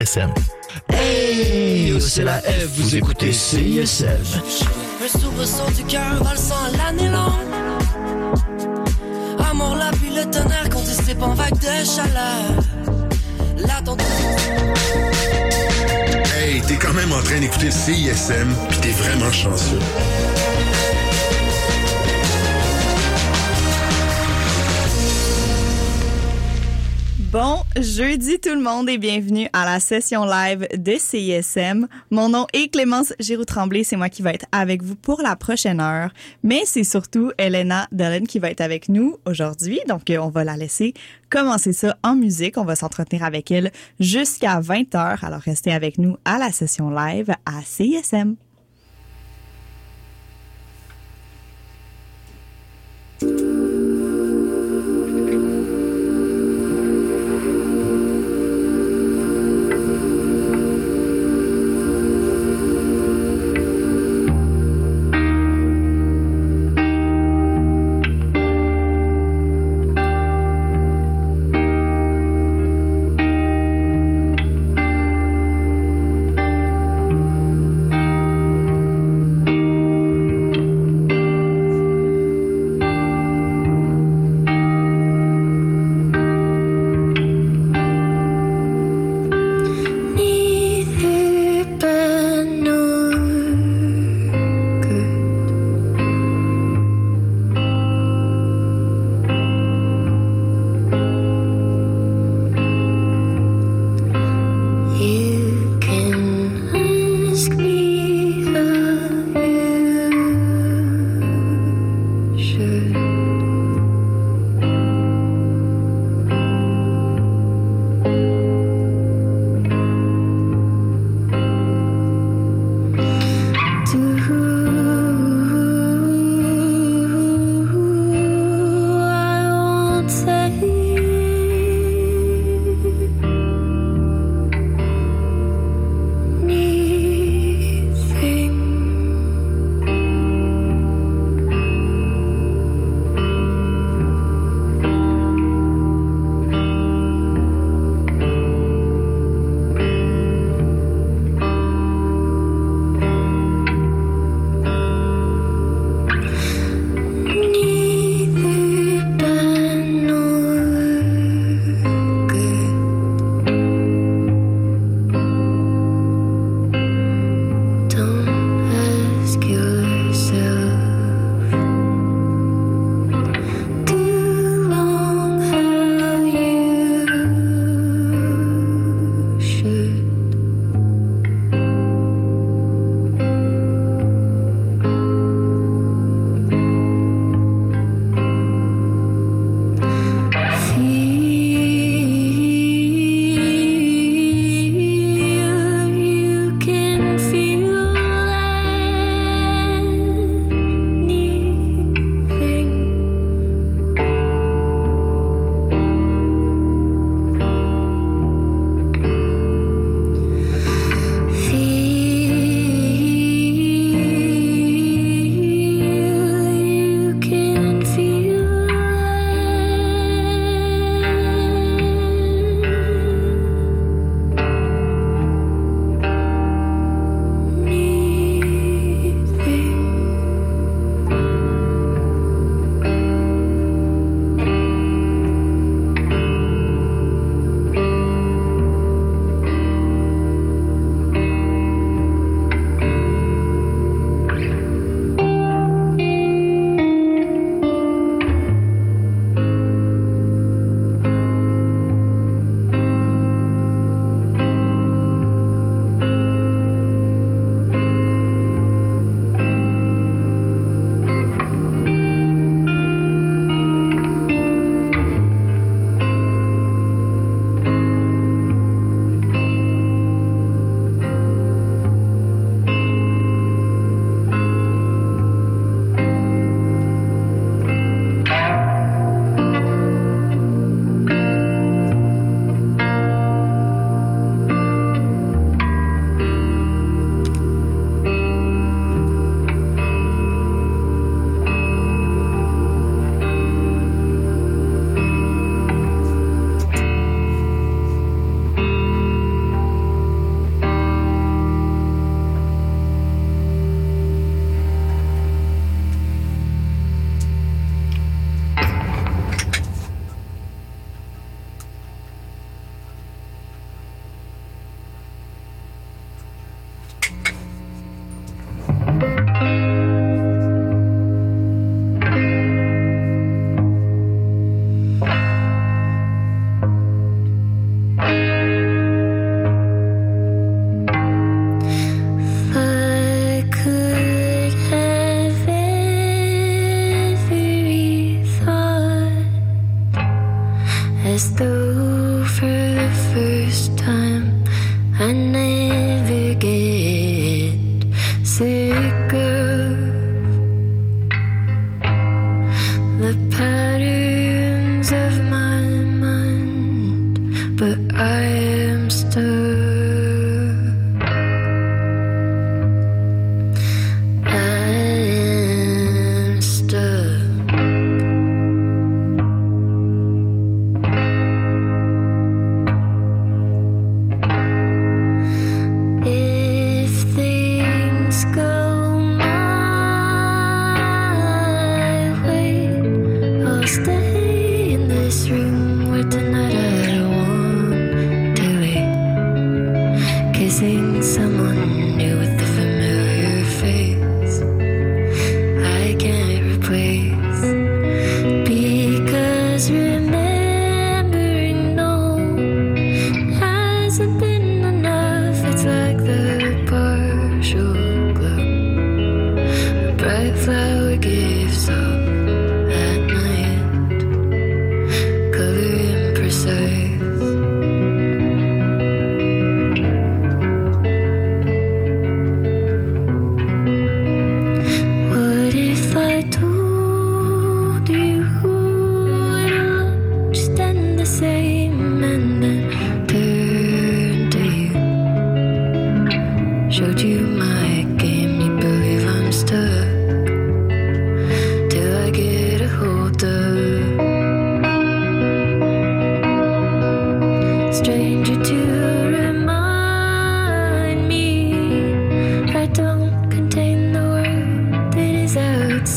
CISM. Hey, c'est la F, vous écoutez CISM. Un soubresaut du cœur sang l'année longue. Amour, la pluie, le tonnerre, qu'on dissipe en vague de chaleur. Là, ton Hey, t'es quand même en train d'écouter le CISM, pis t'es vraiment chanceux. Bon jeudi tout le monde et bienvenue à la session live de CISM. Mon nom est Clémence Giroux-Tremblay, c'est moi qui va être avec vous pour la prochaine heure. Mais c'est surtout Elena Dallin qui va être avec nous aujourd'hui, donc euh, on va la laisser commencer ça en musique. On va s'entretenir avec elle jusqu'à 20h, alors restez avec nous à la session live à CISM. us through for the first time. I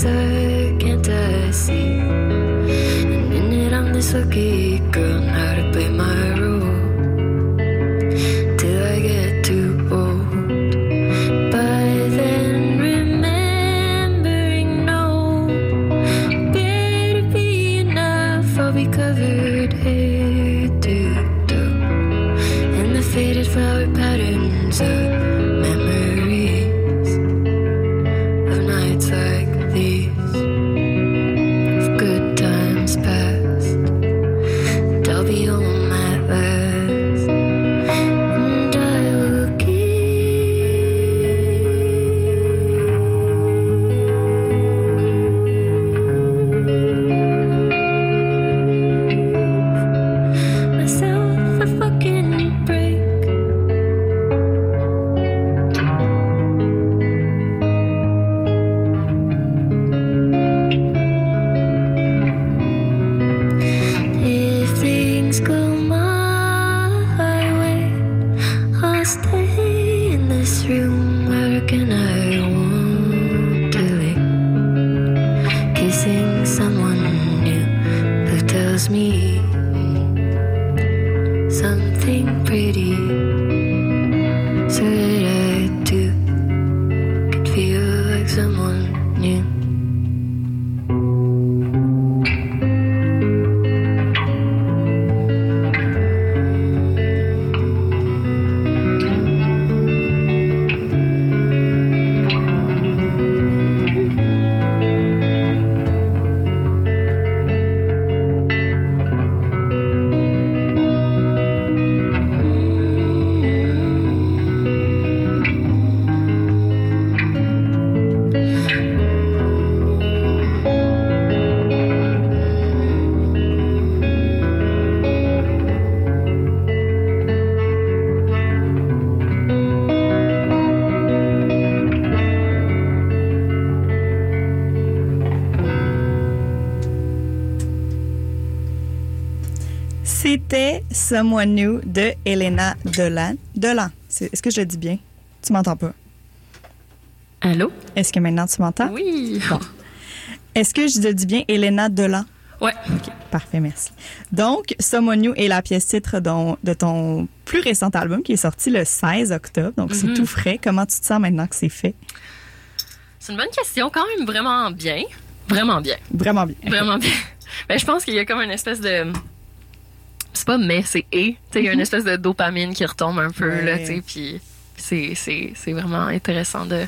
second I see. An minute I'm this lucky girl now. Someone New de Elena Delan. Delan. Est-ce que je le dis bien? Tu m'entends pas? Allô? Est-ce que maintenant tu m'entends? Oui. Bon. Est-ce que je le dis bien Elena Delan? Ouais. ok. Parfait, merci. Donc, Someone New est la pièce titre dont- de ton plus récent album qui est sorti le 16 octobre. Donc, c'est Mhm. tout frais. Comment tu te sens maintenant que c'est fait? C'est une bonne question, quand même vraiment bien. Vraiment bien. Vraiment bien. Vraiment bien. Ben, je pense qu'il y a comme une espèce de. C'est pas mais, c'est et. Il y a une espèce de dopamine qui retombe un peu, Ouais. là, tu puis c'est, vraiment intéressant de,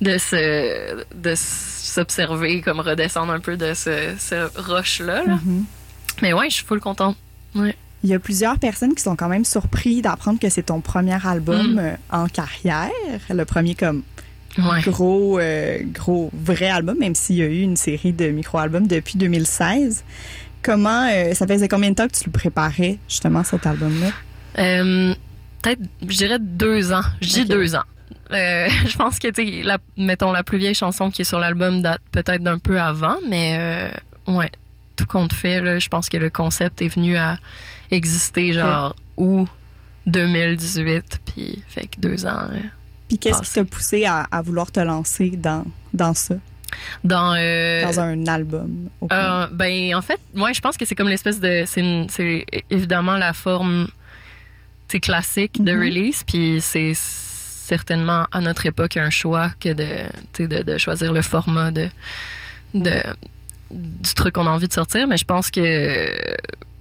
de, se, de s'observer, comme redescendre un peu de ce, ce rush-là. là. Mhm. Mais ouais, je suis full contente. Ouais. Il y a plusieurs personnes qui sont quand même surpris d'apprendre que c'est ton premier album Mm. euh, en carrière, le premier comme Ouais. gros, euh, gros, vrai album, même s'il y a eu une série de micro-albums depuis 2016. Comment, euh, ça faisait combien de temps que tu le préparais, justement, cet album-là? Euh, Peut-être, je dirais deux ans. Je dis deux ans. Euh, je pense que, tu la- mettons, la plus vieille chanson qui est sur l'album date peut-être d'un peu avant, mais ouais, tout compte fait, là, je pense que le concept est venu à exister, genre, août 2018, puis fait que deux ans. Puis qu'est-ce qui t'a poussé à, à vouloir te lancer dans, dans ça, Dans, euh, dans un album? Euh, ben, en fait, moi, je pense que c'est comme l'espèce de. C'est évidemment la forme c'est classique de Mhm. release, puis c'est certainement à notre époque un choix que de, de, de choisir le format de, de, du truc qu'on a envie de sortir. Mais je pense que.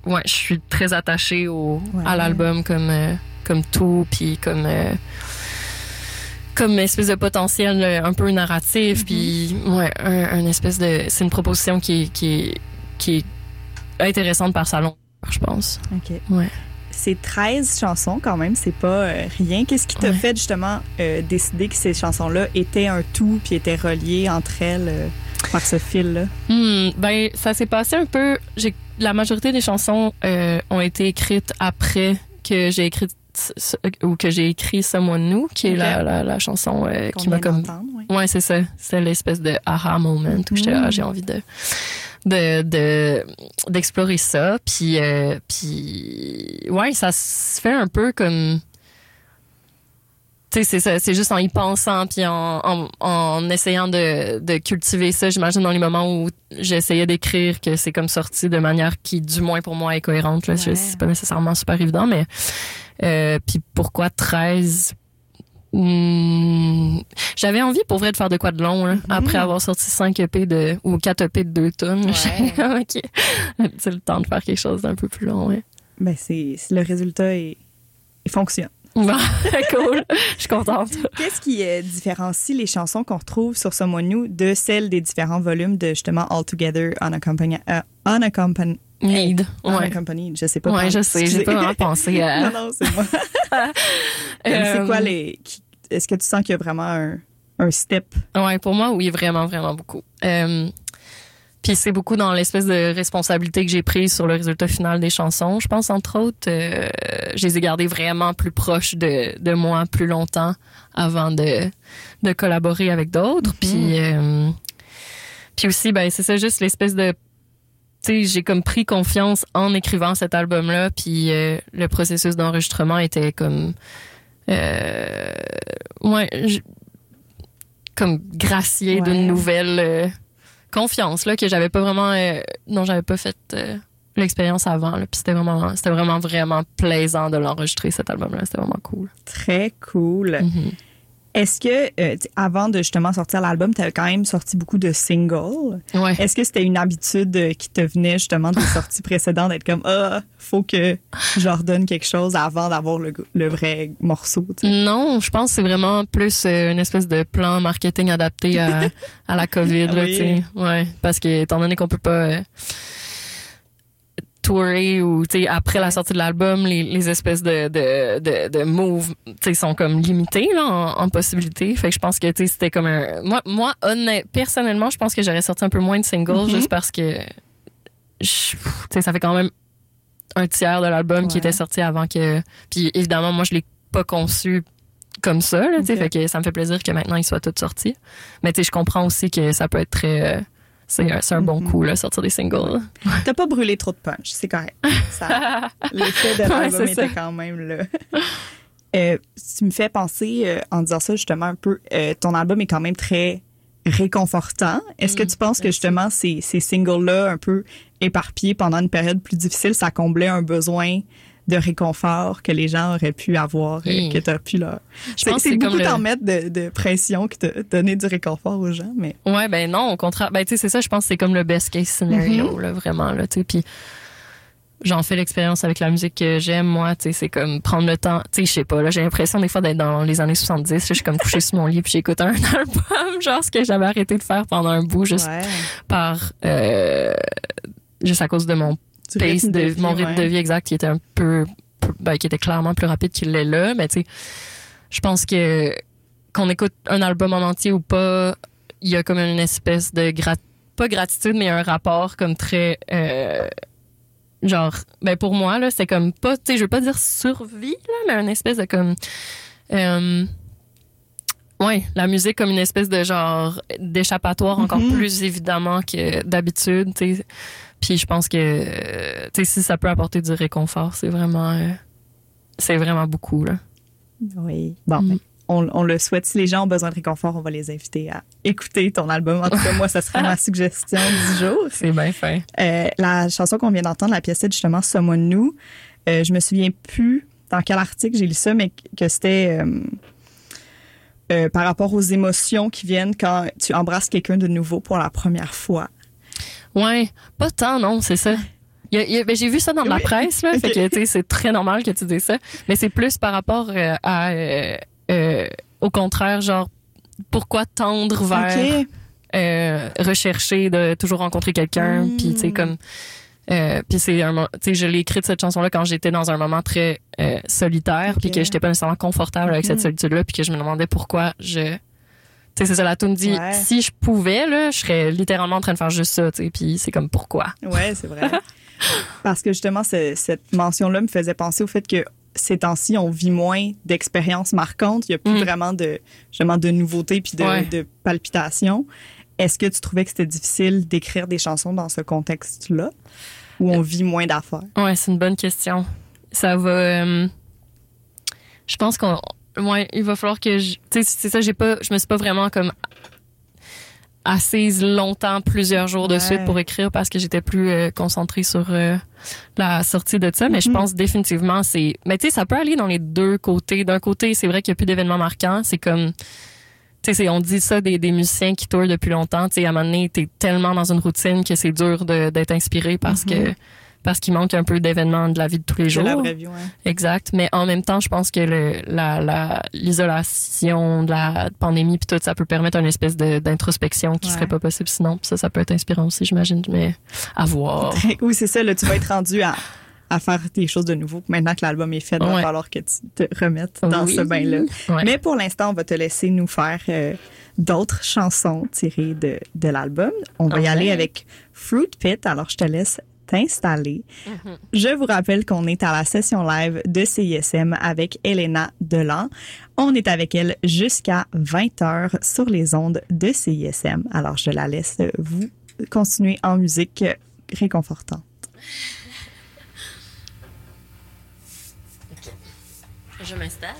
Ouais, je suis très attachée au, Ouais. à l'album comme, euh, comme tout, puis comme. Comme espèce de potentiel euh, un peu narratif, Mhm. puis ouais, un, un espèce de. C'est une proposition qui, est- qui, est- qui est intéressante par sa longueur, je pense. OK. Ouais. C'est 13 chansons quand même, c'est pas euh, rien. Qu'est-ce qui t'a Ouais. fait justement euh, décider que ces chansons-là étaient un tout puis étaient reliées entre elles euh, par ce fil-là? Hmm, ben, ça s'est passé un peu. La majorité des chansons ont été écrites après que j'ai écrit ou que j'ai écrit Someone New, qui est la, la, la chanson euh, qui m'a comme d'entendre, ouais. C'est ça. C'est l'espèce de aha moment où j'étais Mm. ah, j'ai envie de de de d'explorer ça puis euh, puis ouais, ça se fait un peu comme tu sais c'est c'est juste en y pensant puis en, en, en essayant de, de cultiver ça, j'imagine dans les moments où j'essayais d'écrire que c'est comme sorti de manière qui du moins pour moi est cohérente là, Ouais. c'est pas nécessairement super évident mais euh, puis pourquoi 13 Hmm, j'avais envie pour vrai de faire de quoi de long là, après avoir sorti 5 EP de ou 4 EP de 2 tonnes. Ouais. OK. C'est le temps de faire quelque chose d'un peu plus long, ouais. Ben, c'est, le résultat est, il fonctionne. Bon, cool. Je suis contente. Qu'est-ce qui euh, différencie les chansons qu'on retrouve sur Someone New de celles des différents volumes de justement All Together, Unaccompanied, euh, Unaccompanied, Need. Ouais. Unaccompanied, je sais pas. Ouais, je sais, j'ai pas vraiment pensé à non, non, c'est moi. c'est Euh, quoi les. qui- Est-ce que tu sens qu'il y a vraiment un, un step? Ouais, pour moi, oui, vraiment, vraiment beaucoup. Euh, puis c'est beaucoup dans l'espèce de responsabilité que j'ai prise sur le résultat final des chansons. Je pense, entre autres, euh, je les ai gardées vraiment plus proches de, de moi plus longtemps avant de, de collaborer avec d'autres. Puis, euh, puis aussi, ben, c'est ça, juste l'espèce de... Sais, j'ai comme pris confiance en écrivant cet album-là, puis euh, le processus d'enregistrement était comme... Euh, ouais, je- comme gracié Ouais. d'une nouvelle euh, confiance là que j'avais pas vraiment non j'avais pas fait l'expérience avant là puis c'était vraiment c'était vraiment vraiment plaisant de l'enregistrer cet album là c'était vraiment cool Très cool. Mhm. Est-ce que, euh, avant de justement sortir l'album, tu avais quand même sorti beaucoup de singles? ouais Est-ce que c'était une habitude euh, qui te venait justement des sorties précédentes d'être comme, ah, faut que je leur donne quelque chose avant d'avoir le, le vrai morceau? non je pense que c'est vraiment plus euh, une espèce de plan marketing adapté à, à la covid là, Oui. tu sais. ouais parce que étant donné qu'on peut pas euh, tourer ou après la sortie de l'album les, les espèces de de de, de moves sont comme limitées là en, en possibilités fait que je pense que c'était comme un moi moi honnête, personnellement je pense que j'aurais sorti un peu moins de singles Mhm. juste parce que je- ça fait quand même un tiers de l'album qui était sorti avant que puis évidemment moi je l'ai pas conçu comme ça là fait que ça me fait plaisir que maintenant il soit tout sorti. Mais je comprends aussi que ça peut être très euh, c'est un, bon Mhm. coup là sortir des singles T'as pas brûlé trop de punch, c'est correct. L'effet de l'album était quand même là. Euh, tu me fais penser, euh, en disant ça justement un peu, euh, ton album est quand même très réconfortant. Est-ce que Mm, tu penses que justement ces, ces singles-là, un peu éparpillés pendant une période plus difficile, ça comblait un besoin de réconfort que les gens auraient pu avoir, euh, Mm. que tu as pu leur... je pense que c'est beaucoup le- t'en mettre de, de pression que de donner du réconfort aux gens, mais... Ouais, ben non, au contraire. Ben, tu sais, c'est ça, je pense que c'est comme le best case scenario, Mhm. là, vraiment, là, tu sais. Puis j'en fais l'expérience avec la musique que j'aime, moi, tu sais, c'est comme prendre le temps. Tu sais, je sais pas, là, j'ai l'impression des fois d'être dans les années 70. là, Je suis comme couchée sur mon lit puis j'écoute un album, genre ce que j'avais arrêté de faire pendant un bout, juste Ouais. par. Euh, juste à cause de mon Du pace rythme de, de vie, mon rythme ouais? de vie exact qui était un peu, ben, qui était clairement plus rapide qu'il l'est là. Mais tu sais, je pense que qu'on écoute un album en entier ou pas, il y a comme une espèce de grat pas gratitude, mais un rapport comme très euh, genre ben pour moi là c'est comme pas tu sais je veux pas dire survie là mais une espèce de comme euh, ouais la musique comme une espèce de genre d'échappatoire encore Mhm. plus évidemment que d'habitude tu sais puis je pense que euh, tu sais si ça peut apporter du réconfort c'est vraiment euh, c'est vraiment beaucoup là Oui. Bon, Mm. ben, on, on le souhaite. Si les gens ont besoin de réconfort, on va les inviter à écouter ton album. En tout cas, moi, ça serait ma suggestion du jour. c'est bien fin Euh, la chanson qu'on vient d'entendre, la pièce c'est justement Someone New. Euh, je me souviens plus dans quel article j'ai lu ça, mais que c'était euh, euh, par rapport aux émotions qui viennent quand tu embrasses quelqu'un de nouveau pour la première fois. Ouais, pas tant, non, c'est ça. Ben, j'ai vu ça dans la presse, là. Fait que, c'est très normal que tu dises ça. Mais c'est plus par rapport euh, à, euh, euh, au contraire, genre, pourquoi tendre vers rechercher de toujours rencontrer quelqu'un, Mm. puis tu sais comme euh, puis c'est un tu sais je l'ai écrite cette chanson là quand j'étais dans un moment très euh, solitaire puis que j'étais pas nécessairement confortable avec cette solitude là puis que je me demandais pourquoi je c'est ça la tune dit Ouais. si je pouvais là je serais littéralement en train de faire juste ça tu sais puis c'est comme pourquoi? Ouais, c'est vrai. Parce que justement, ce- cette mention-là me faisait penser au fait que ces temps-ci, on vit moins d'expériences marquantes. Il n'y a plus Mm. vraiment de, justement, de nouveautés puis de, Ouais. de palpitations. Est-ce que tu trouvais que c'était difficile d'écrire des chansons dans ce contexte-là? Où on vit moins d'affaires? Ouais, c'est une bonne question. Ça va. euh, je pense qu'on. Ouais, il va falloir que je. Tu sais, c'est ça, j'ai pas. Je me suis pas vraiment comme assise longtemps, plusieurs jours de Ouais. suite pour écrire parce que j'étais plus euh, concentrée sur euh, la sortie de ça. Mais je Mhm. pense définitivement c'est. Mais tu sais, ça peut aller dans les deux côtés. D'un côté, c'est vrai qu'il y a plus d'événements marquants. C'est comme. Tu sais, on dit ça des, des musiciens qui tournent depuis longtemps. Tu sais, à un moment donné, t'es tellement dans une routine que c'est dur de- d'être inspiré parce Mhm. que parce qu'il manque un peu d'événements de la vie de tous les jours. la vraie vie, ouais. Exact. Mais en même temps, je pense que le, la, la, l'isolation de la pandémie puis tout, ça peut permettre une espèce d'introspection qui Ouais. serait pas possible sinon. Puis ça, ça peut être inspirant aussi, j'imagine. Mais à voir. Oui, c'est ça. Là, tu vas être rendu à, à faire des choses de nouveau. Maintenant que l'album est fait, il va falloir que tu te remettes dans Oui. ce bain-là. Ouais. Mais pour l'instant, on va te laisser nous faire euh, d'autres chansons tirées de, de l'album. On va y aller avec Fruit Pit. Alors, je te laisse t'installer. Mm-hmm. Je vous rappelle qu'on est à la session live de CISM avec Elena Delan. On est avec elle jusqu'à 20h sur les ondes de CISM. Alors, je la laisse vous continuer en musique réconfortante. Je m'installe.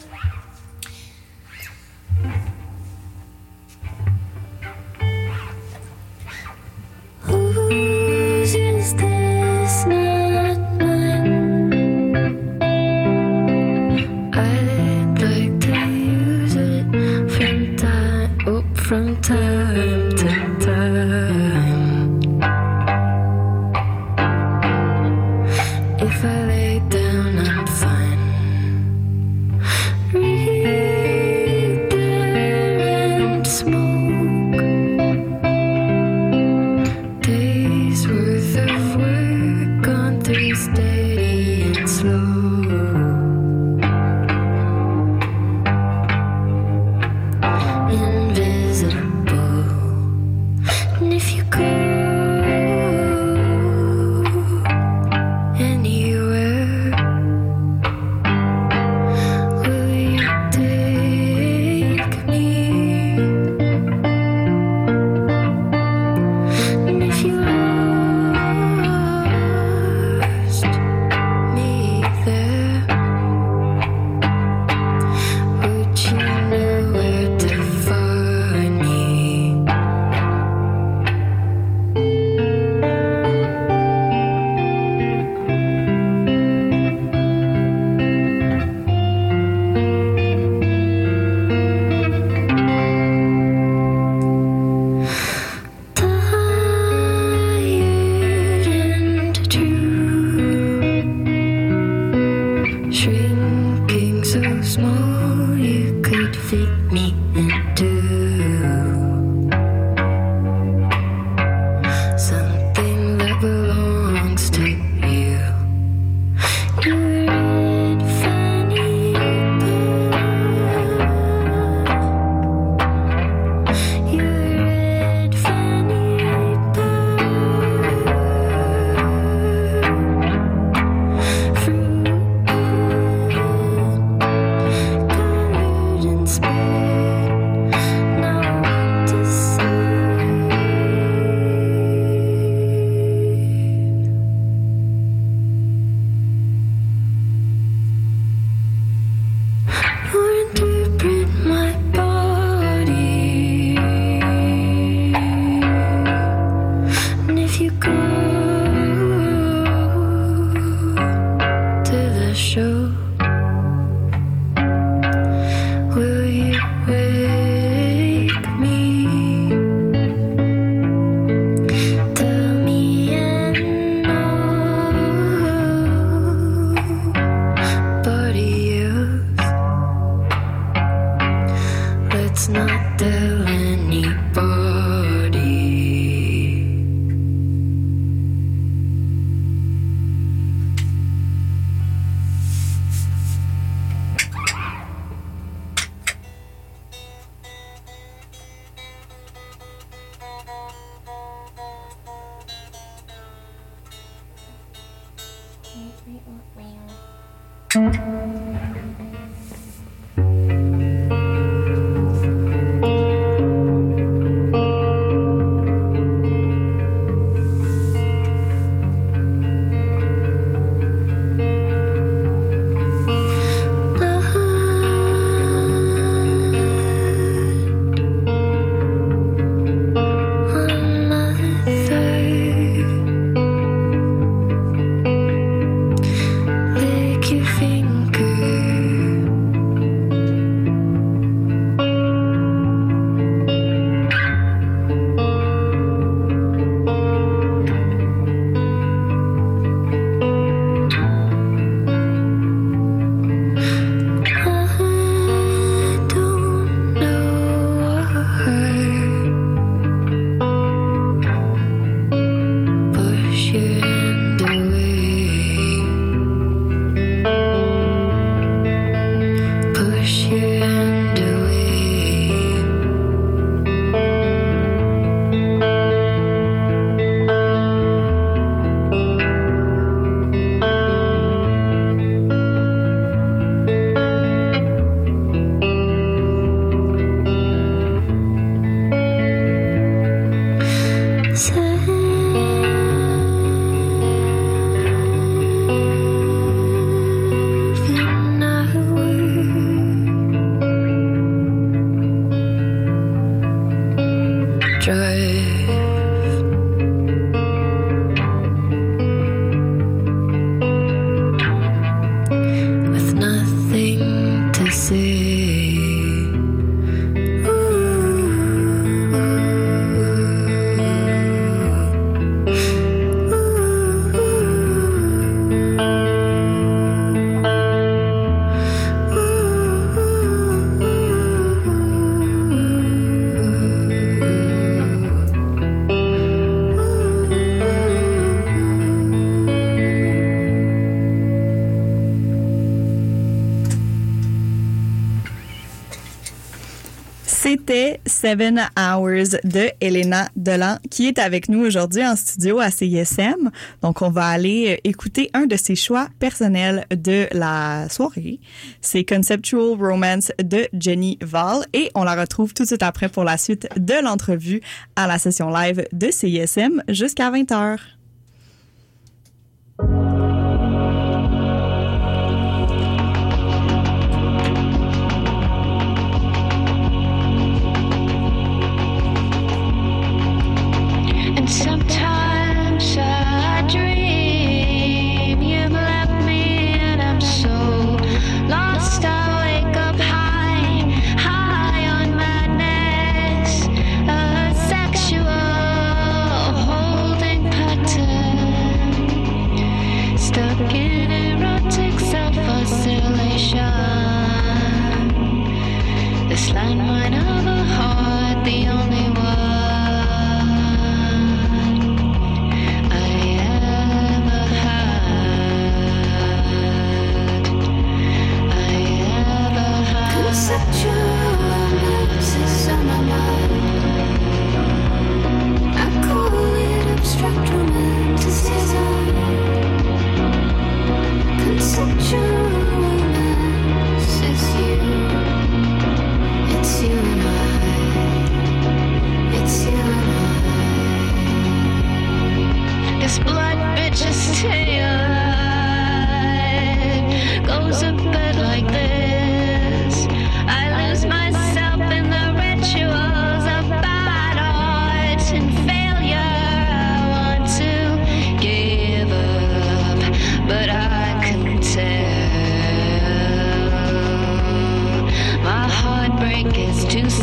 Seven Hours de Elena Delan, qui est avec nous aujourd'hui en studio à CISM. Donc, on va aller euh, écouter un de ses choix personnels de la soirée. C'est Conceptual Romance de Jenny Val et on la retrouve tout de suite après pour la suite de l'entrevue à la session live de CISM jusqu'à 20h.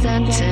presented.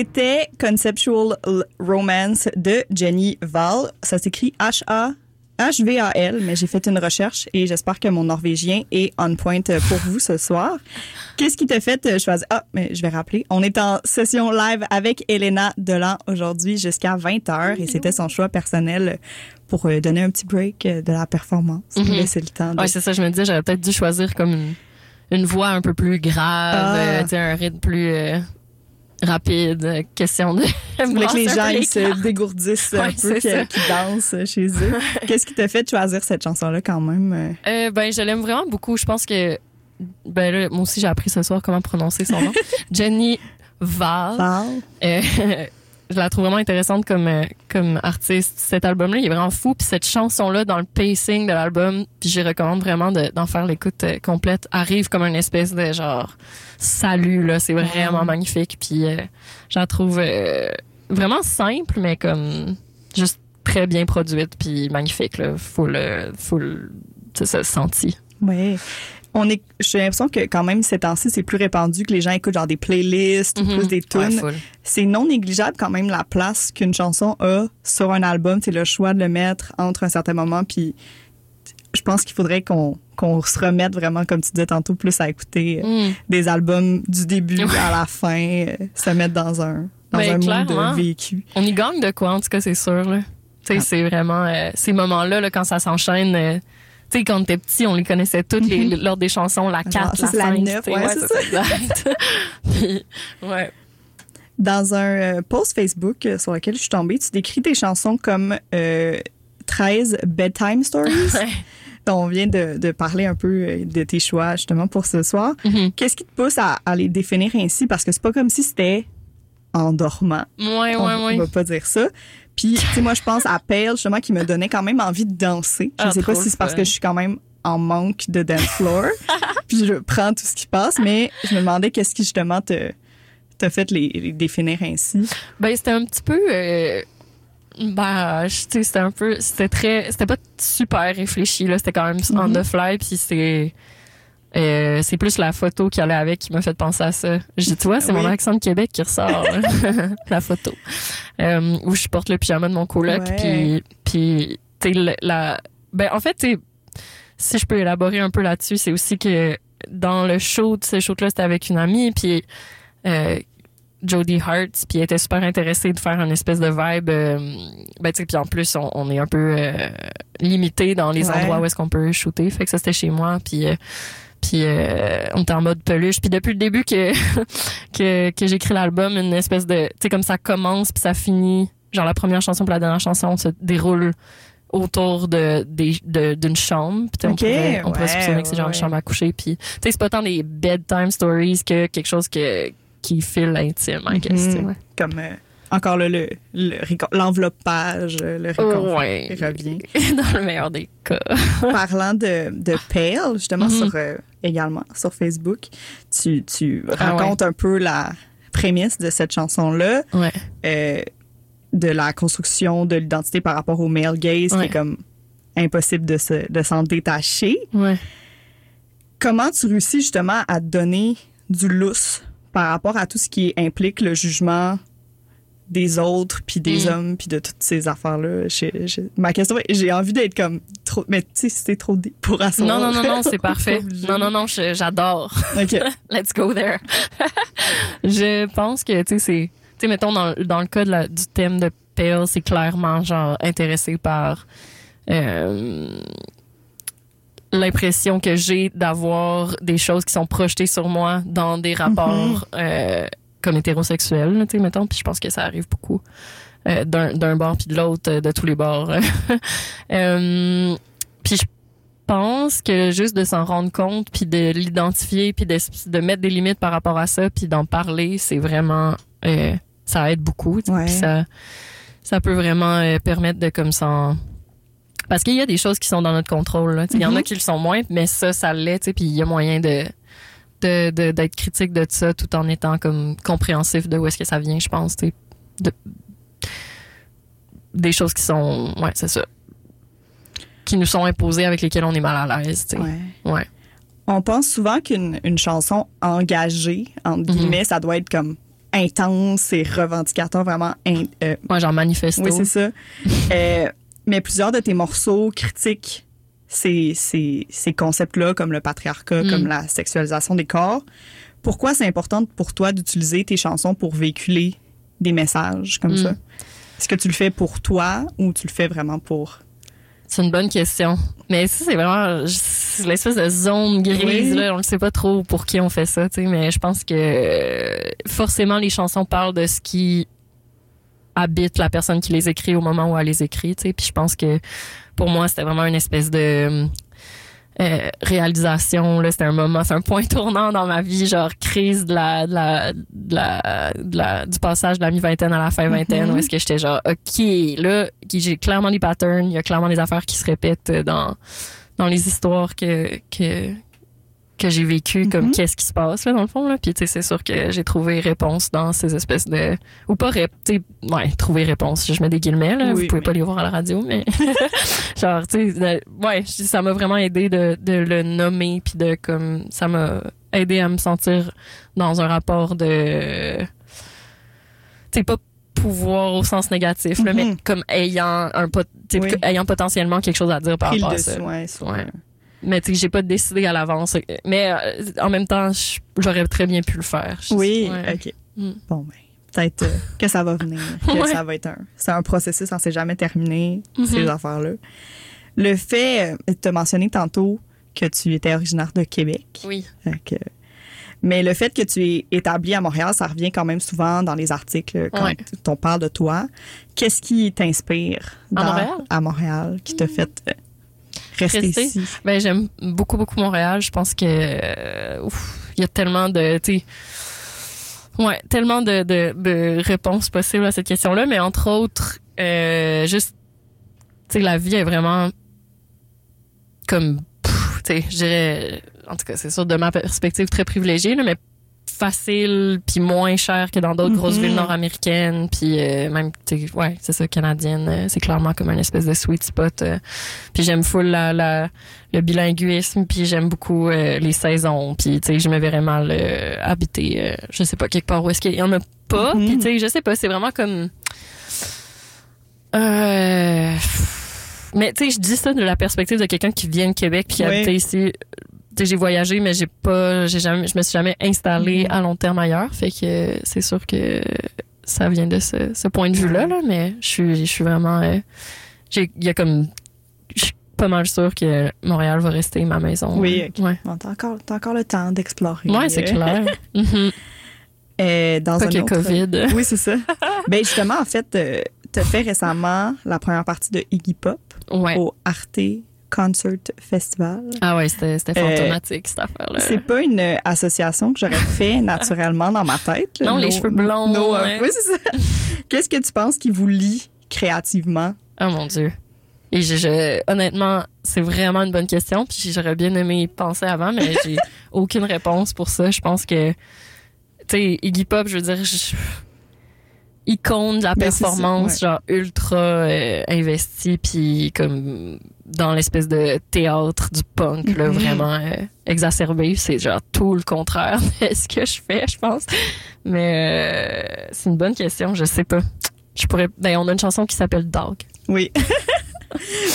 C'était Conceptual Romance de Jenny Val. Ça s'écrit H-A. H-V-A-L, mais j'ai fait une recherche et j'espère que mon norvégien est on point pour vous ce soir. Qu'est-ce qui t'a fait choisir? Ah, mais je vais rappeler. On est en session live avec Elena Delan aujourd'hui jusqu'à 20h et c'était son choix personnel pour euh, donner un petit break euh, de la performance. Mhm. Laisser le temps de Ouais, c'est ça, je me disais, j'aurais peut-être dû choisir comme une, une voix un peu plus grave, Ah. euh, un rythme plus euh, rapide, question de. Tu voulais que les gens ils se dégourdissent un peu, qu'ils qu'ils dansent chez eux. Qu'est-ce qui t'a fait choisir cette chanson-là quand même? Euh, ben, je l'aime vraiment beaucoup. Je pense que, ben là, moi aussi, j'ai appris ce soir comment prononcer son nom. Jenny Val. Val? Euh, je la trouve vraiment intéressante comme euh, comme artiste. Cet album-là, il est vraiment fou. Puis cette chanson-là, dans le pacing de l'album, puis je recommande vraiment de- d'en faire l'écoute euh, complète. Arrive comme une espèce de genre salut là. C'est vraiment magnifique. Puis euh, je la trouve euh, vraiment simple, mais comme juste très bien produite puis magnifique là. Full, full, c'est ça, senti. Oui. On est, j'ai l'impression que quand même ces temps-ci, c'est plus répandu que les gens écoutent genre des playlists ou plus des tunes. Ouais, c'est non négligeable quand même la place qu'une chanson a sur un album. C'est le choix de le mettre entre un certain moment. Puis je pense qu'il faudrait qu'on se remette vraiment, comme tu disais tantôt, plus à écouter euh, Mm. des albums du début à la fin, euh, se mettre dans un dans Ben, un monde vécu. On y gagne de quoi, en tout cas, c'est sûr. Là. Ah. c'est vraiment euh, ces moments-là, là, quand ça s'enchaîne. euh, tu sais, quand t'es petit, on les connaissait toutes, les, lors des chansons, la 4, ça, la c'est la 5. neuf, tu sais, ouais, c'est ça. exact. Puis, ouais. Dans un euh, post Facebook euh, sur lequel je suis tombée, tu décris tes chansons comme euh, 13 bedtime stories. Ouais. dont on vient de, de parler un peu euh, de tes choix justement pour ce soir. Mhm. Qu'est-ce qui te pousse à, à les définir ainsi? Parce que c'est pas comme si c'était en dormant. Ouais, on, ouais, on ouais. va pas dire ça. Puis, tu sais, moi, je pense à Pale, justement, qui me donnait quand même envie de danser. Je Ah, sais pas si c'est parce que je suis quand même en manque de dance floor. puis je prends tout ce qui passe, mais je me demandais qu'est-ce qui, justement, te t'a fait les, les définir ainsi. Ben, c'était un petit peu. euh, Ben, je- tu sais, c'était un peu, c'était très, c'était pas super réfléchi là. C'était quand même on Mhm. the fly, puis c'est, euh, c'est plus la photo qui allait avec qui m'a fait penser à ça. J'ai, tu vois, c'est mon Oui. accent de Québec qui ressort, la photo, euh, où je porte le pyjama de mon coloc, puis, puis, la, ben en fait, si je peux élaborer un peu là-dessus, c'est aussi que dans le show, ce show-là, c'était avec une amie, puis euh, Jodie Hart, puis elle était super intéressée de faire une espèce de vibe. euh, ben, tu sais, puis en plus, on, on est un peu euh, limité dans les Ouais. endroits où est-ce qu'on peut shooter. Fait que ça, c'était chez moi, puis... euh, puis euh, on était en mode peluche. Puis depuis le début que que, que j'écris l'album, une espèce de... Tu sais, comme ça commence, puis ça finit. Genre la première chanson puis la dernière chanson se déroule autour de des- de- d'une chambre. Puis on Ok, pourrait, on ouais, soupçonner que c'est genre une ouais. chambre à coucher. Puis tu sais, c'est pas tant des bedtime stories que quelque chose que qui file l'intime, I guess, tu sais, Mhm. ouais. Comme euh, encore là, le, le l'enveloppage, euh, le réconfort Ouais. revient. Dans le meilleur des cas. Parlant de, de Pale, justement, Mhm. sur, euh, également sur Facebook, tu, tu Ah racontes un peu la prémisse de cette chanson-là, Ouais. euh, de la construction de l'identité par rapport au male gaze, qui est comme impossible de se- de s'en détacher. Comment tu réussis justement à donner du lousse par rapport à tout ce qui implique le jugement des autres, puis des Mm. hommes, puis de toutes ces affaires-là? Ma question est, j'ai envie d'être comme trop... Mais tu sais, c'est trop deep pour asseoir. Non, non, non, non, c'est parfait. Non, non, non, j'adore. OK. Let's go there. je pense que, tu sais, c'est. Tu sais, mettons, dans, dans le cas de la- du thème de Pale, c'est clairement, genre, intéressé par. euh, l'impression que j'ai d'avoir des choses qui sont projetées sur moi dans des rapports euh, comme hétérosexuels, là, tu sais, mettons. Puis je pense que ça arrive beaucoup euh, d'un d'un bord puis de l'autre, euh, de tous les bords. Euh, puis je pense que juste de s'en rendre compte, puis de l'identifier, puis de, de mettre des limites par rapport à ça, puis d'en parler, c'est vraiment... euh, ça aide beaucoup. tu sais, Ouais. Puis ça, ça peut vraiment permettre de comme s'en... Parce qu'il y a des choses qui sont dans notre contrôle. Il y en a Mhm. qui le sont moins, mais ça, ça l'est. tu sais, Puis il y a moyen de de- de- d'être critique de ça tout en étant comme compréhensif de où est-ce que ça vient, je pense. de- des choses qui sont... Ouais, c'est ça. Qui nous sont imposées avec lesquelles on est mal à l'aise. Ouais. Ouais. On pense souvent qu'une une chanson engagée, entre Mhm. guillemets, ça doit être comme intense et revendicateur, vraiment... in- euh, Ouais, genre manifesto. Oui, c'est ça. Euh, mais plusieurs de tes morceaux critiquent ces, ces, ces concepts-là, comme le patriarcat, Mm. comme la sexualisation des corps. Pourquoi c'est important pour toi d'utiliser tes chansons pour véhiculer des messages comme Mm. ça? Est-ce que tu le fais pour toi ou tu le fais vraiment pour... C'est une bonne question. Mais ça, c'est vraiment l'espèce de zone grise. Oui. Là. On ne sait pas trop pour qui on fait ça. tu sais, Mais je pense que euh, forcément, les chansons parlent de ce qui habite la personne qui les écrit au moment où elle les écrit. tu sais. Puis je pense que pour moi, c'était vraiment une espèce de euh, réalisation. C'était un moment, c'est un point tournant dans ma vie, genre crise de la, de la, de la, de la- du passage de la mi-vingtaine à la fin vingtaine, où est-ce que j'étais genre, ok, là, j'ai clairement des patterns, il y a clairement des affaires qui se répètent dans dans les histoires que que que j'ai vécues, comme Mhm. qu'est-ce qui se passe là dans le fond là. Puis tu sais, c'est sûr que j'ai trouvé réponse dans ces espèces de ou pas ré... tu sais, ouais, trouver réponse. Je mets des guillemets là, Oui, vous pouvez mais- pas les voir à la radio, mais genre tu sais, de- ouais, ça m'a vraiment aidé de, de le nommer puis de comme ça m'a aidé à me sentir dans un rapport de tu sais pas pouvoir au sens négatif là, mais Mhm. comme ayant un pot- Oui. ayant potentiellement quelque chose à dire par rapport à ça. Ouais. Mais tu sais, j'ai pas décidé à l'avance. Mais euh, en même temps, j'aurais très bien pu le faire. Oui, ouais. OK. Mm. Bon, ben, peut-être euh, que ça va venir, que Ouais. ça va être un... C'est un processus, ça s'est jamais terminé, Mhm. ces affaires-là. Le fait, euh, tu as mentionné tantôt que tu étais originaire de Québec. Oui. Fait que- Mais le fait que tu es établi à Montréal, ça revient quand même souvent dans les articles quand Ouais. on parle de toi. Qu'est-ce qui t'inspire À Montréal? à Montréal, qui t'a fait euh, rester, Rester? ici? Ben, j'aime beaucoup, beaucoup Montréal. Je pense que, euh, il y a tellement de, tu sais, ouais, tellement de, de, de réponses possibles à cette question-là. Mais entre autres, euh, juste, tu sais, la vie est vraiment comme, pff, tu sais, je dirais, en tout cas, c'est sûr, de ma perspective très privilégiée, là, mais facile puis moins cher que dans d'autres grosses Mhm. villes nord-américaines puis euh, même ouais c'est ça canadienne euh, c'est clairement comme un espèce de sweet spot euh. puis j'aime full la, la le bilinguisme puis j'aime beaucoup euh, les saisons puis tu sais je me verrais mal euh, habiter euh, je sais pas quelque part où est-ce qu'il y en a pas puis tu sais je sais pas c'est vraiment comme euh, mais tu sais, je dis ça de la perspective de quelqu'un qui vient de Québec puis qui Oui. habité ici. J'ai voyagé, mais j'ai pas, j'ai jamais, je me suis jamais installée Mhm. à long terme ailleurs. Fait que c'est sûr que ça vient de ce, ce point de vue-là, là, mais je suis, je suis vraiment, euh, j'ai, il y a comme, je suis pas mal sûre que Montréal va rester ma maison. Oui, ok. Ouais. Bon, t'as encore, t'as encore le temps d'explorer. Ouais, c'est clair. Mhm. euh, dans Pas un que autre- COVID. Oui, c'est ça. ben justement, en fait, euh, t'as fait récemment la première partie de Iggy Pop Ouais. au Arte Concert Festival. Ah ouais, c'était, Euh, fantomatique, cette affaire-là. C'est pas une euh, association que j'aurais fait naturellement dans ma tête. Non, les cheveux blonds, nos, euh, ouais. oui, c'est ça. Qu'est-ce que tu penses qui vous lie créativement? Oh mon dieu. Et je, je- honnêtement, c'est vraiment une bonne question. Puis j'aurais bien aimé y penser avant, mais j'ai aucune réponse pour ça. Je pense que, tu sais, Iggy Pop, je veux dire, je- icône de la Ben, ça, performance, ouais. genre ultra euh, investi, puis comme dans l'espèce de théâtre du punk, là, Mhm. vraiment euh, exacerbé. C'est genre tout le contraire de ce que je fais, je pense. Mais euh, c'est une bonne question, je sais pas. Je pourrais. Ben, on a une chanson qui s'appelle Dog. Oui.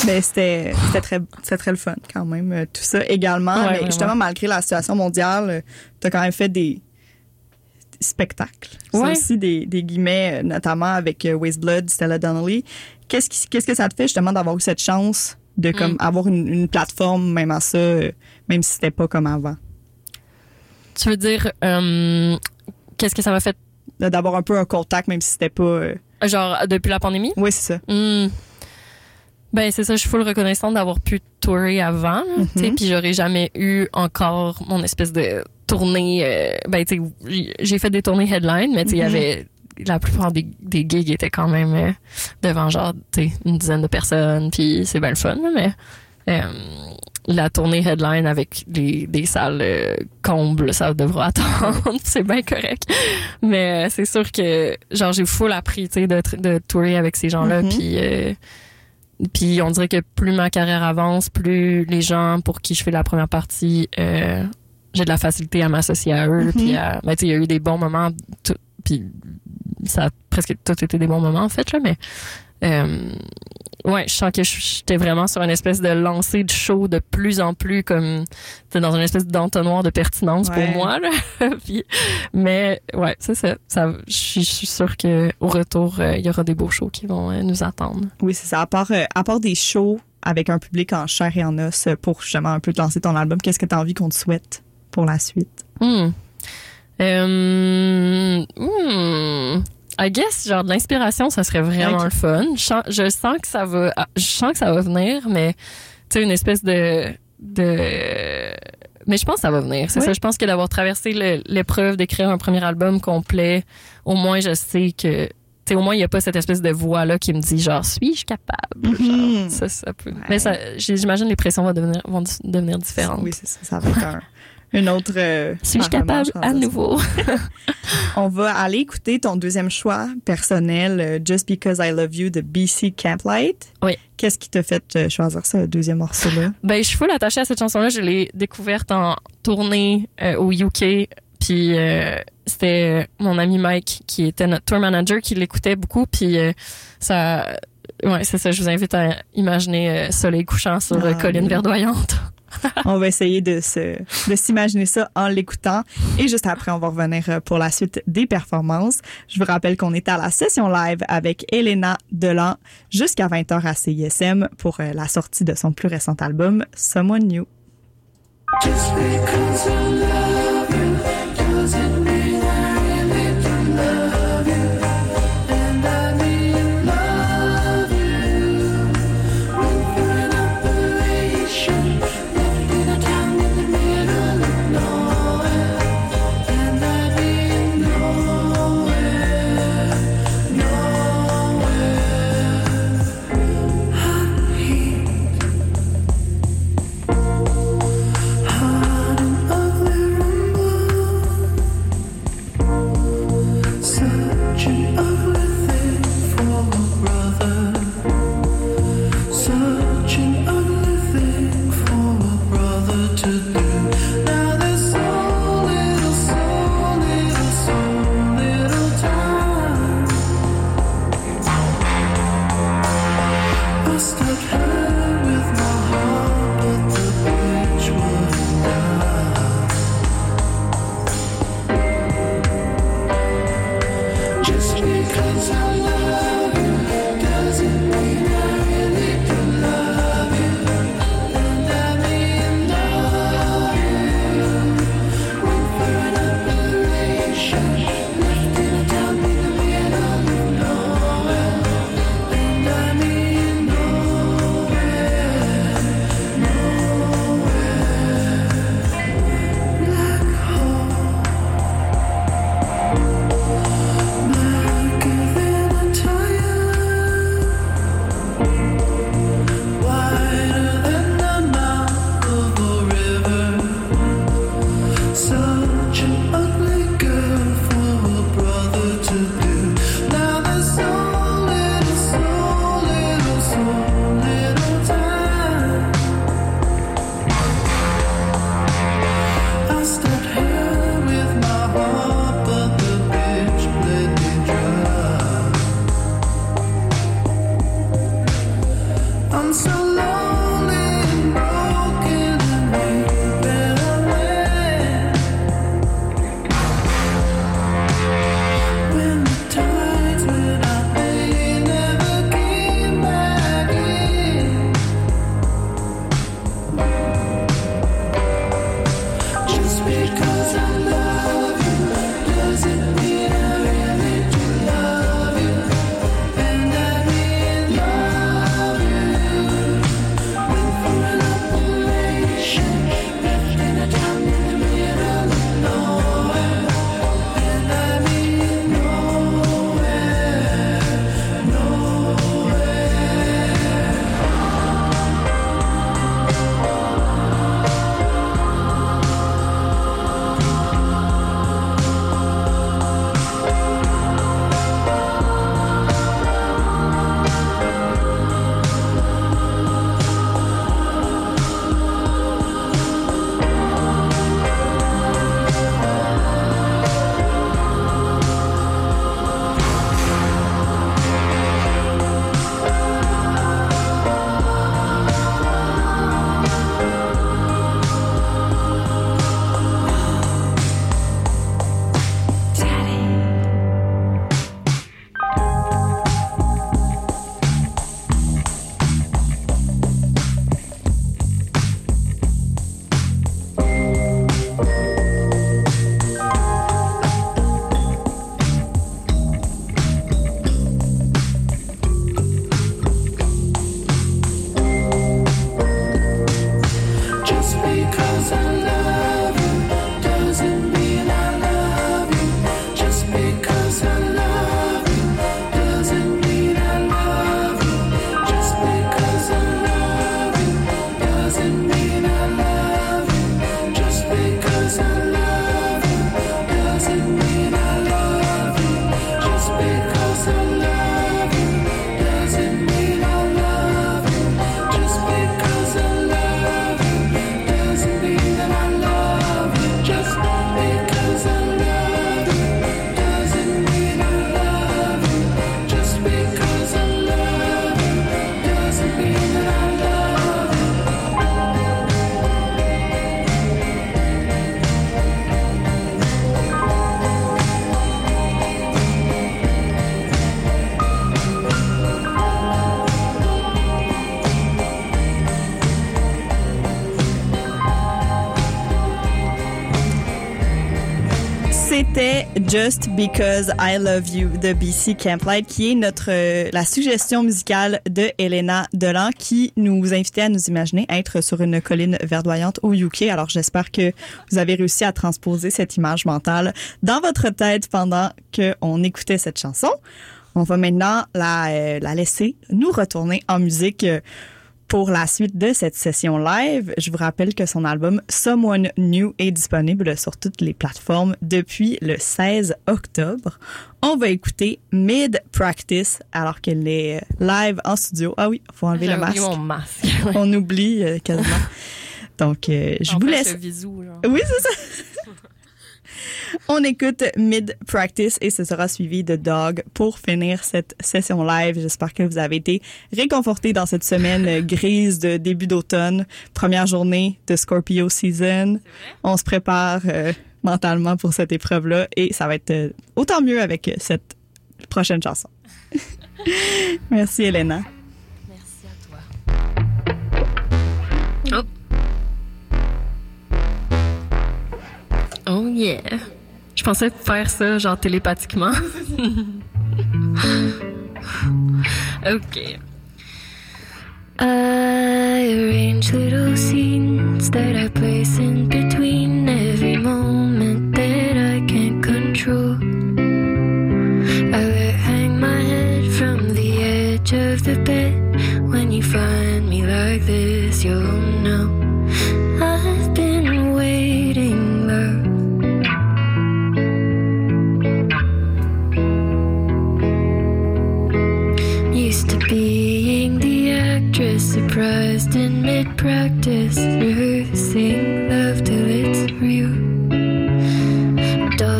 Mais c'était c'était très très le fun quand même euh, tout ça également Ouais, mais vraiment. justement malgré la situation mondiale tu as quand même fait des spectacles C'est Ouais. aussi des, des guillemets notamment avec Waste Blood Stella Donnelly qu'est-ce que ça te fait justement d'avoir eu cette chance de comme Mm. avoir une, une plateforme même à ça euh, même si c'était pas comme avant Tu veux dire, euh, qu'est-ce que ça m'a fait, d'avoir un peu un contact même si c'était pas euh, genre, depuis la pandémie? oui c'est ça Hmm. Ben, c'est ça, je suis full reconnaissante d'avoir pu tourer avant, tu sais, puis j'aurais jamais eu encore mon espèce de tournée, ben, tu j'ai fait des tournées headline, mais tu il y Mhm. avait, la plupart des, des gigs étaient quand même euh, devant genre, une dizaine de personnes, puis c'est bien le fun, mais euh, la tournée headline avec les, des salles euh, combles, ça devra attendre, c'est bien correct. Mais euh, c'est sûr que genre j'ai full appris, de, de tourer avec ces gens-là, Mhm. puis puis on dirait que plus ma carrière avance, plus les gens pour qui je fais la première partie, j'ai de la facilité à m'associer à eux, Mhm. puis à, ben, tu sais, il y a eu des bons moments, puis ça a presque tout été des bons moments en fait là, mais euh, ouais, je sens que j'étais vraiment sur une espèce de lancée de show de plus en plus comme dans une espèce d'entonnoir de pertinence Ouais. pour moi là. Puis, mais ouais, c'est ça. ça je suis- sûre que au retour euh, il y aura des beaux shows qui vont euh, nous attendre. Oui, c'est ça. À part, à part des shows avec un public en chair et en os pour justement un peu te lancer ton album, qu'est-ce que tu as envie qu'on te souhaite pour la suite? Hmm. Euh, hmm. I guess genre de l'inspiration, ça serait vraiment Ok. le fun. Je sens, je sens que ça va, ah, je sens que ça va venir, mais tu sais une espèce de de mais je pense que ça va venir. C'est Oui. ça. Je pense que d'avoir traversé l'épreuve d'écrire un premier album complet, au moins je sais que tu sais au moins il y a pas cette espèce de voix là qui me dit genre suis-je capable? Mhm. Genre, ça ça peut. Ouais. Mais ça j'imagine les pressions vont devenir vont devenir différentes. Oui, c'est ça. Ça va être un, une autre. euh, Suis-je capable à nouveau? On va aller écouter ton deuxième choix personnel, euh, Just Because I Love You de BC Camplight. Oui. Qu'est-ce qui t'a fait euh, choisir ce deuxième morceau-là? Ben, je suis full attachée à cette chanson-là. Je l'ai découverte en tournée euh, au UK. Puis euh, c'était mon ami Mike qui était notre tour manager qui l'écoutait beaucoup. Puis ça, ouais, c'est ça. Je vous invite à imaginer soleil couchant sur Ah, colline oui. verdoyante. On va essayer de se, de s'imaginer ça en l'écoutant. Et juste après, on va revenir euh, pour la suite des performances. Je vous rappelle qu'on est à la session live avec Elena Delan jusqu'à 20h à CISM pour euh, la sortie de son plus récent album, Someone New. Just Because I Love You de BC Camplight, qui est notre euh, la suggestion musicale de Elena Delan, qui nous invitait à nous imaginer être sur une colline verdoyante au UK. Alors j'espère que vous avez réussi à transposer cette image mentale dans votre tête pendant que on écoutait cette chanson. On va maintenant la, euh, la laisser nous retourner en musique. euh, pour la suite de cette session live, je vous rappelle que son album Someone New est disponible sur toutes les plateformes depuis le 16 octobre. On va écouter Mid Practice alors qu'elle est live en studio. Ah oui, faut enlever le masque. oublié mon masque. On oublie euh, quasiment. Donc, euh, je En vous laisse. le bisou, genre. Oui, c'est ça. On écoute Mid Practice et ce sera suivi de Dog pour finir cette session live. J'espère que vous avez été réconfortés dans cette semaine grise de début d'automne, première journée de Scorpio season. On se prépare euh, mentalement pour cette épreuve-là et ça va être euh, autant mieux avec cette prochaine chanson. Merci Elena. Merci à toi. Oh. Yeah. Je pensais faire ça genre télépathiquement. ok. I arrange little scenes that I place in between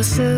closer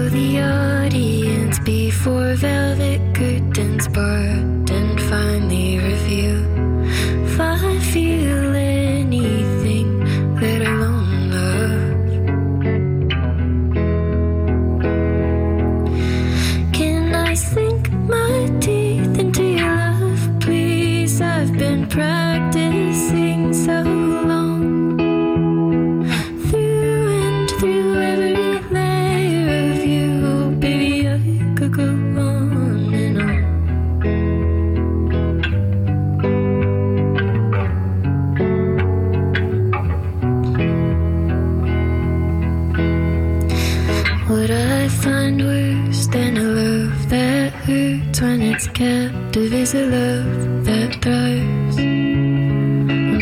is a love that thrives?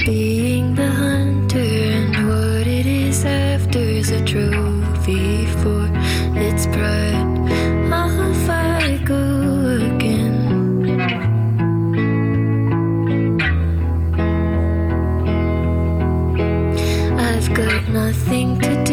Being the hunter and what it is after is a trophy for its pride. Off I go again. I've got nothing to do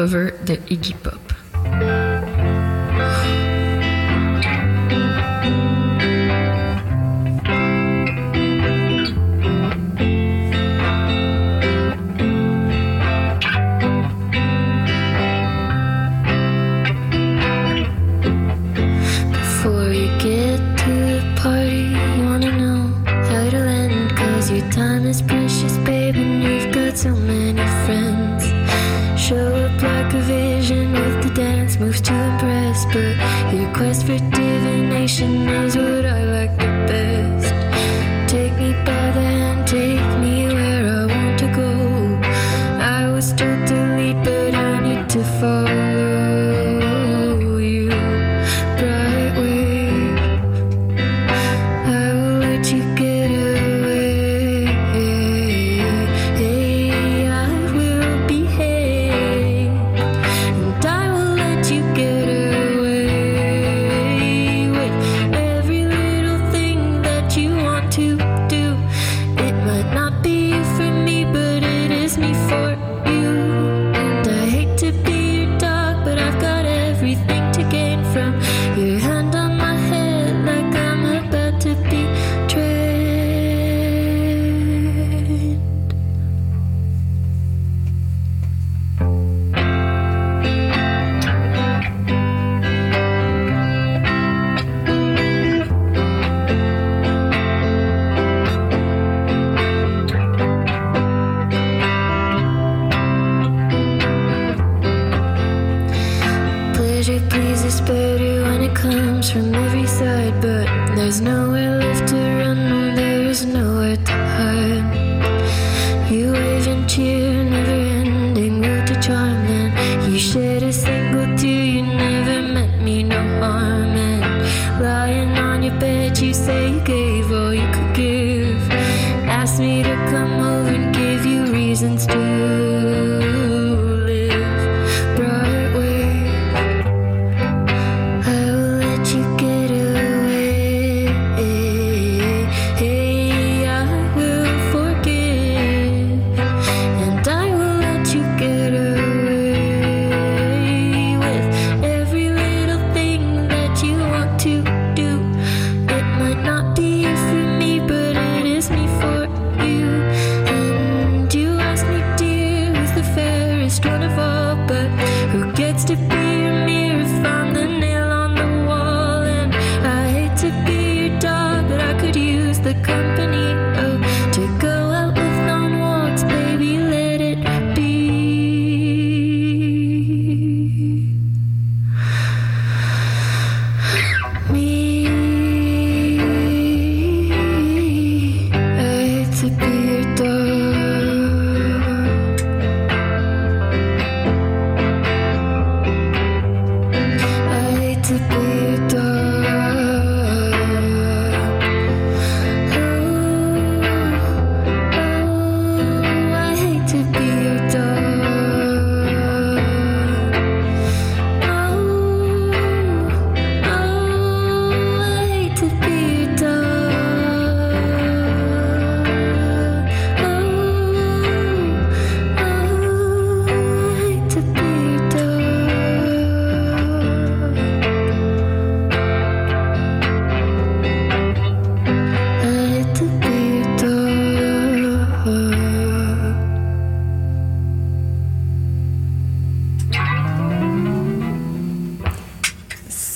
cover you gave all you could give. Ask me to come over and give you reasons to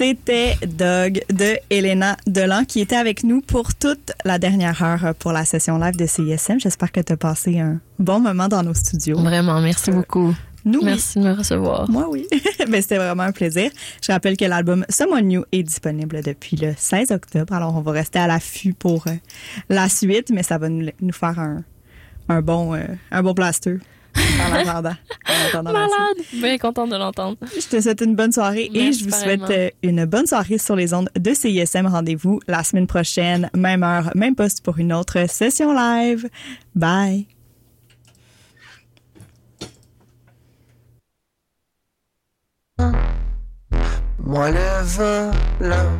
C'était Dog de Elena Delan qui était avec nous pour toute la dernière heure pour la session live de CISM. J'espère que tu as passé un bon moment dans nos studios. Vraiment, merci beaucoup. Nous, oui. Merci de me recevoir. Moi, oui. Mais c'était vraiment un plaisir. Je rappelle que l'album Someone New est disponible depuis le 16 octobre. Alors, on va rester à l'affût pour euh, la suite, mais ça va nous, nous faire un, un, bon, euh, un bon plaster en attendant, en attendant la suite. Malade! Bien contente de l'entendre. Je te souhaite une bonne soirée et je vous pareillement. souhaite euh, une bonne soirée sur les ondes de CISM. Rendez-vous la semaine prochaine, même heure, même poste pour une autre session live. Bye! Moi le volant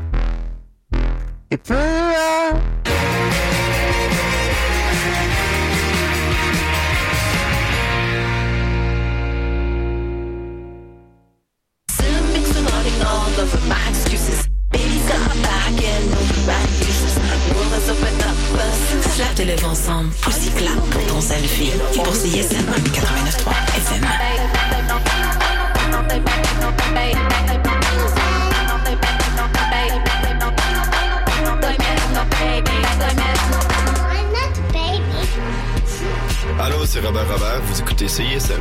et peu à Clap lève ensemble, pour ton selfie. Pour CISM 89.3 FM. Allô, c'est Robert Robert, vous écoutez CISM.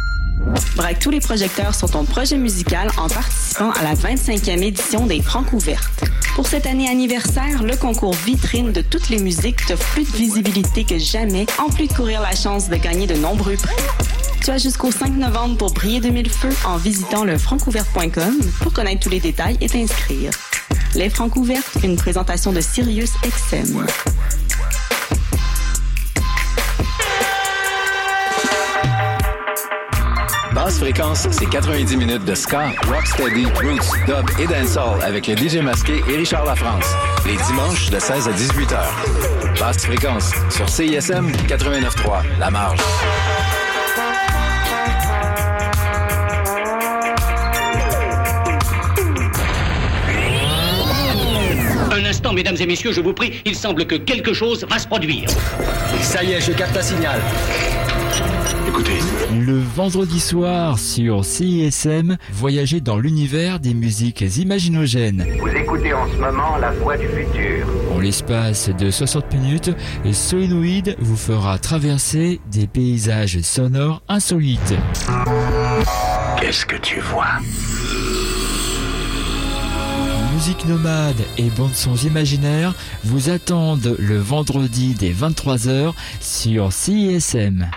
Braque tous les projecteurs sur ton projet musical en participant à la 25e édition des Francs ouvertes. Pour cette année anniversaire, le concours vitrine de toutes les musiques t'offre plus de visibilité que jamais, en plus de courir la chance de gagner de nombreux prix. Tu as jusqu'au 5 novembre pour briller de mille feux en visitant le francouverte.com pour connaître tous les détails et t'inscrire. Les Francs ouvertes, une présentation de Sirius XM. Basse fréquence, c'est 90 minutes de ska, rocksteady, roots, dub et dancehall avec le DJ masqué et Richard Lafrance. Les dimanches de 16 à 18 h. Basse fréquence sur CISM 89.3, La Marge. Un instant, mesdames et messieurs, je vous prie, il semble que quelque chose va se produire. Ça y est, je capte un signal. Écoutez. Le vendredi soir sur CISM, voyagez dans l'univers des musiques imaginogènes. Vous écoutez en ce moment la voix du futur. En l'espace de 60 minutes, Solenoid vous fera traverser des paysages sonores insolites. Qu'est-ce que tu vois? Musique nomade et bandes sons imaginaires vous attendent le vendredi dès 23h sur CISM.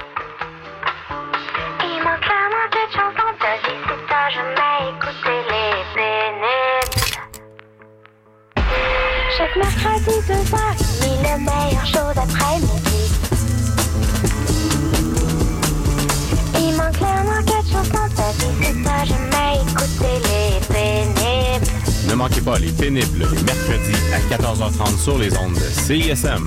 Mercredi de soir, il le meilleur show d'après-midi. Il manque clairement quelque chose dans ta vie, c'est t'as jamais écouté les pénibles. Ne manquez pas les pénibles les mercredis à 14h30 sur les ondes de CISM.